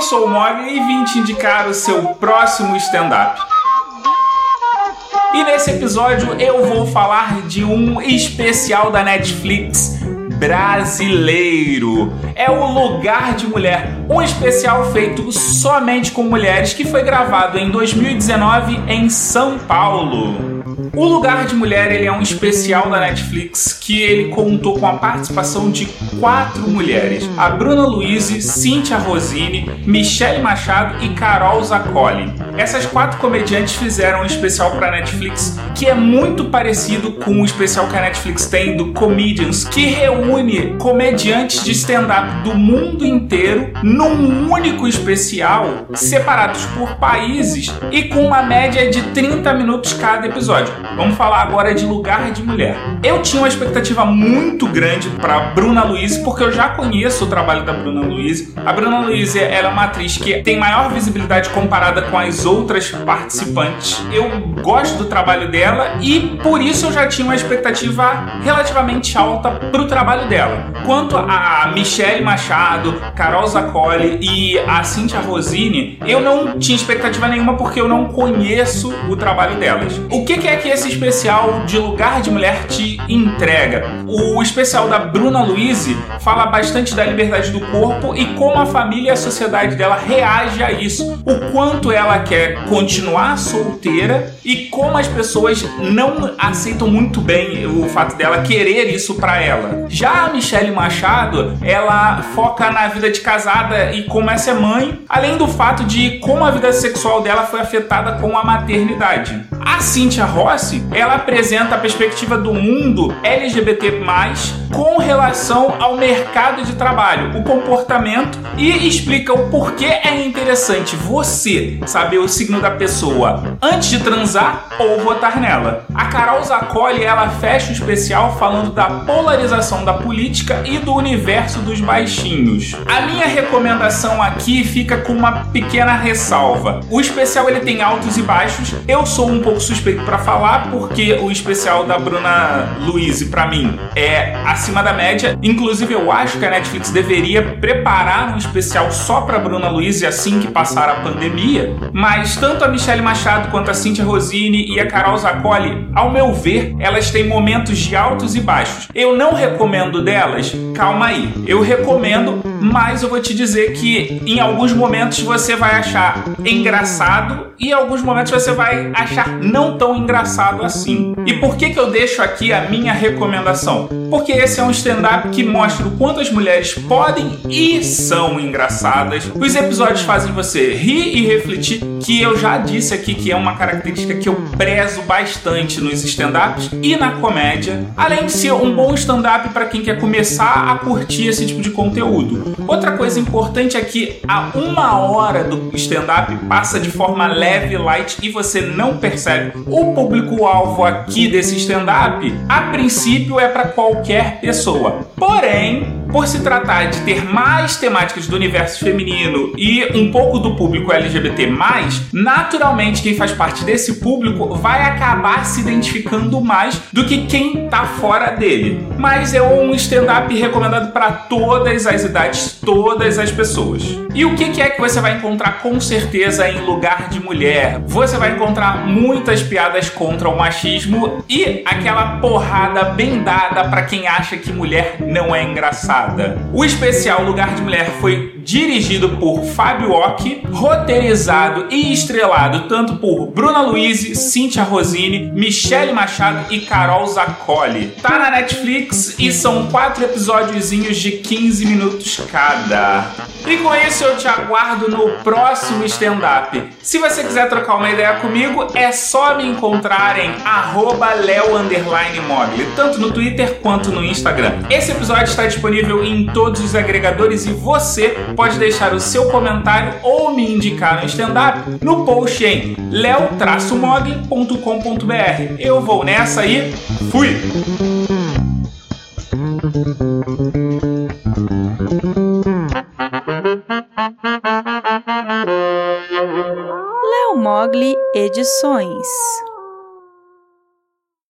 Eu sou o Mogli e vim te indicar o seu próximo stand-up. E nesse episódio eu vou falar de um especial da Netflix brasileiro. É o Lugar de Mulher, um especial feito somente com mulheres que foi gravado em 2019 em São Paulo. O Lugar de Mulher ele é um especial da Netflix que ele contou com a participação de quatro mulheres: a Bruna Luiz, Cíntia Rosini, Michelle Machado e Carol Zaccoli. Essas quatro comediantes fizeram um especial para Netflix que é muito parecido com o especial que a Netflix tem do Comedians, que reúne comediantes de stand-up do mundo inteiro num único especial, separados por países e com uma média de 30 minutos cada episódio. Vamos falar agora de Lugar de Mulher. Eu tinha uma expectativa muito grande para Bruna Luiz, porque eu já conheço o trabalho da Bruna Luiz. A Bruna Luiz ela é uma atriz que tem maior visibilidade comparada com as outras participantes. Eu gosto do trabalho dela e por isso eu já tinha uma expectativa relativamente alta para o trabalho dela. Quanto a Michelle Machado, Carol Zaccoli e a Cynthia Rosini, eu não tinha expectativa nenhuma porque eu não conheço o trabalho delas. O que é que esse especial de Lugar de Mulher te entrega? O especial da Bruna Luiz fala bastante da liberdade do corpo e como a família e a sociedade dela reage a isso. O quanto ela quer continuar solteira e como as pessoas não aceitam muito bem o fato dela querer isso para ela. Já a Michelle Machado, ela foca na vida de casada e como essa é mãe, além do fato de como a vida sexual dela foi afetada com a maternidade. A Cynthia Ela apresenta a perspectiva do mundo LGBT+, com relação ao mercado de trabalho, o comportamento e explica o porquê é interessante você saber o signo da pessoa antes de transar ou votar nela. A Carol Zaccoli, ela fecha o especial falando da polarização da política e do universo dos baixinhos. A minha recomendação aqui fica com uma pequena ressalva. O especial ele tem altos e baixos. Eu sou um pouco suspeito para falar porque o especial da Bruna Luiz para mim é acima da média. Inclusive eu acho que a Netflix deveria preparar um especial só para Bruna Luiz assim que passar a pandemia. Mas tanto a Michelle Machado quanto a Cynthia Rosini e a Carol Zaccoli, ao meu ver, elas têm momentos de altos e baixos. Eu não recomendo delas, calma aí. Eu recomendo, mas eu vou te dizer que em alguns momentos você vai achar engraçado e em alguns momentos você vai achar não tão engraçado assim. E por que, que eu deixo aqui a minha recomendação? Porque esse é um stand-up que mostra o quanto as mulheres podem e são engraçadas. Os episódios fazem você rir e refletir, que eu já disse aqui que é uma característica que eu prezo bastante nos stand-ups e na comédia, além de ser um bom stand-up para quem quer começar a curtir esse tipo de conteúdo. Outra coisa importante é que a uma hora do stand-up passa de forma leve, light e você não percebe. O público-alvo aqui desse stand-up, a princípio, é para qualquer pessoa. Porém, por se tratar de ter mais temáticas do universo feminino e um pouco do público LGBT, naturalmente quem faz parte desse público vai acabar se identificando mais do que quem tá fora dele. Mas é um stand-up recomendado para todas as idades, todas as pessoas. E o que é que você vai encontrar com certeza em lugar de mulher? Você vai encontrar muitas piadas contra o machismo e aquela porrada bem dada para quem acha que mulher não é engraçada. O especial Lugar de Mulher foi dirigido por Fábio Ock, roteirizado e estrelado tanto por Bruna Luiz, Cynthia Rosini, Michelle Machado e Carol Zaccoli. Tá na Netflix e são quatro episódiozinhos de 15 minutos cada. E com isso eu te aguardo no próximo stand-up. Se você quiser trocar uma ideia comigo, é só me encontrar em leo_mogli, tanto no Twitter quanto no Instagram. Esse episódio está disponível em todos os agregadores e você pode deixar o seu comentário ou me indicar no stand-up no post em leo-mog.com.br. Eu vou nessa e fui! Leo Mogli Edições